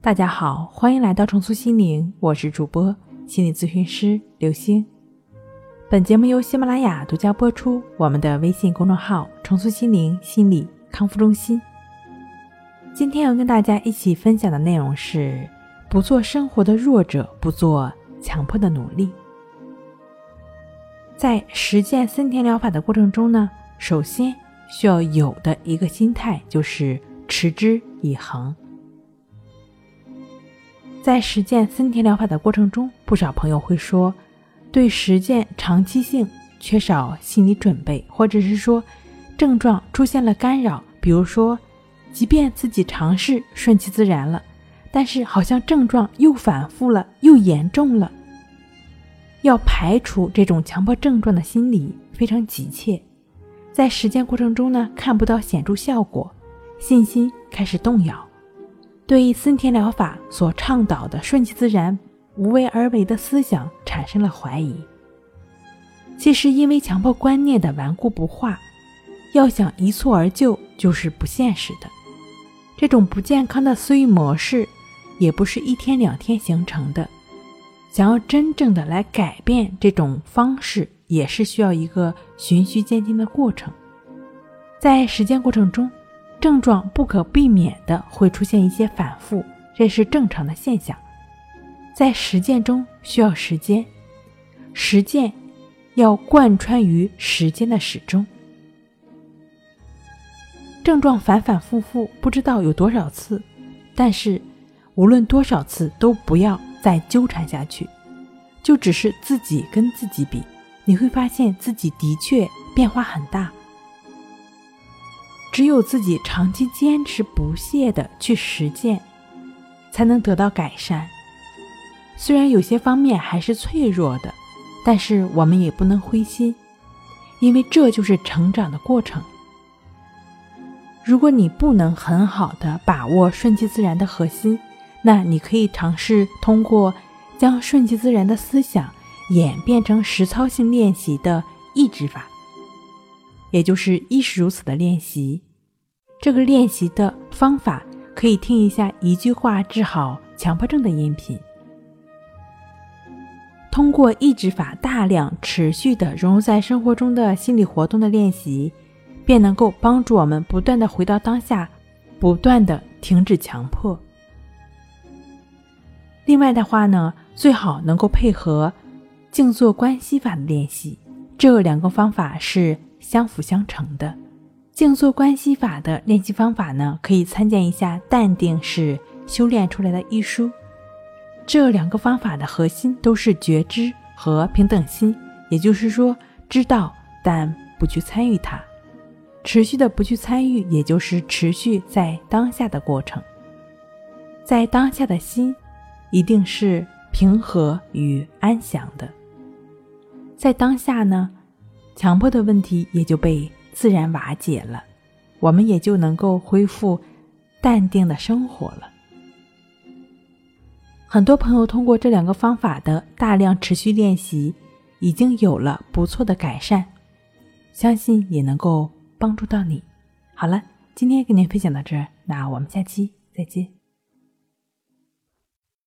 大家好，欢迎来到重塑心灵，我是主播心理咨询师刘星。本节目由喜马拉雅独家播出。我们的微信公众号“重塑心灵心理康复中心”。今天要跟大家一起分享的内容是：不做生活的弱者，不做强迫的努力。在实践森田疗法的过程中呢，首先需要有的一个心态就是持之以恒。在实践森田疗法的过程中，不少朋友会说，对实践长期性缺少心理准备，或者是说症状出现了干扰，比如说，即便自己尝试顺其自然了，但是好像症状又反复了，又严重了。要排除这种强迫症状的心理非常急切，在实践过程中呢，看不到显著效果，信心开始动摇。对森田疗法所倡导的顺其自然、无为而为的思想产生了怀疑。其实，因为强迫观念的顽固不化，要想一蹴而就就是不现实的。这种不健康的思维模式，也不是一天两天形成的。想要真正的来改变这种方式，也是需要一个循序渐进的过程。在实践过程中。症状不可避免的会出现一些反复，这是正常的现象。在实践中需要时间，实践要贯穿于时间的始终。症状反反复复，不知道有多少次，但是无论多少次都不要再纠缠下去，就只是自己跟自己比，你会发现自己的确变化很大。只有自己长期坚持不懈的去实践，才能得到改善。虽然有些方面还是脆弱的，但是我们也不能灰心，因为这就是成长的过程。如果你不能很好的把握顺其自然的核心，那你可以尝试通过将顺其自然的思想演变成实操性练习的抑制法，也就是亦是如此的练习。这个练习的方法可以听一下一句话治好强迫症的音频。通过抑制法大量持续的融入在生活中的心理活动的练习，便能够帮助我们不断的回到当下，不断的停止强迫。另外的话呢，最好能够配合静坐观息法的练习，这两个方法是相辅相成的。静坐观息法的练习方法呢，可以参见一下《淡定是修炼出来的》一书。这两个方法的核心都是觉知和平等心，也就是说，知道但不去参与它，持续的不去参与，也就是持续在当下的过程。在当下的心，一定是平和与安详的。在当下呢，强迫的问题也就被。自然瓦解了，我们也就能够恢复淡定的生活了。很多朋友通过这两个方法的大量持续练习，已经有了不错的改善，相信也能够帮助到你。好了，今天跟您分享到这儿，那我们下期再见。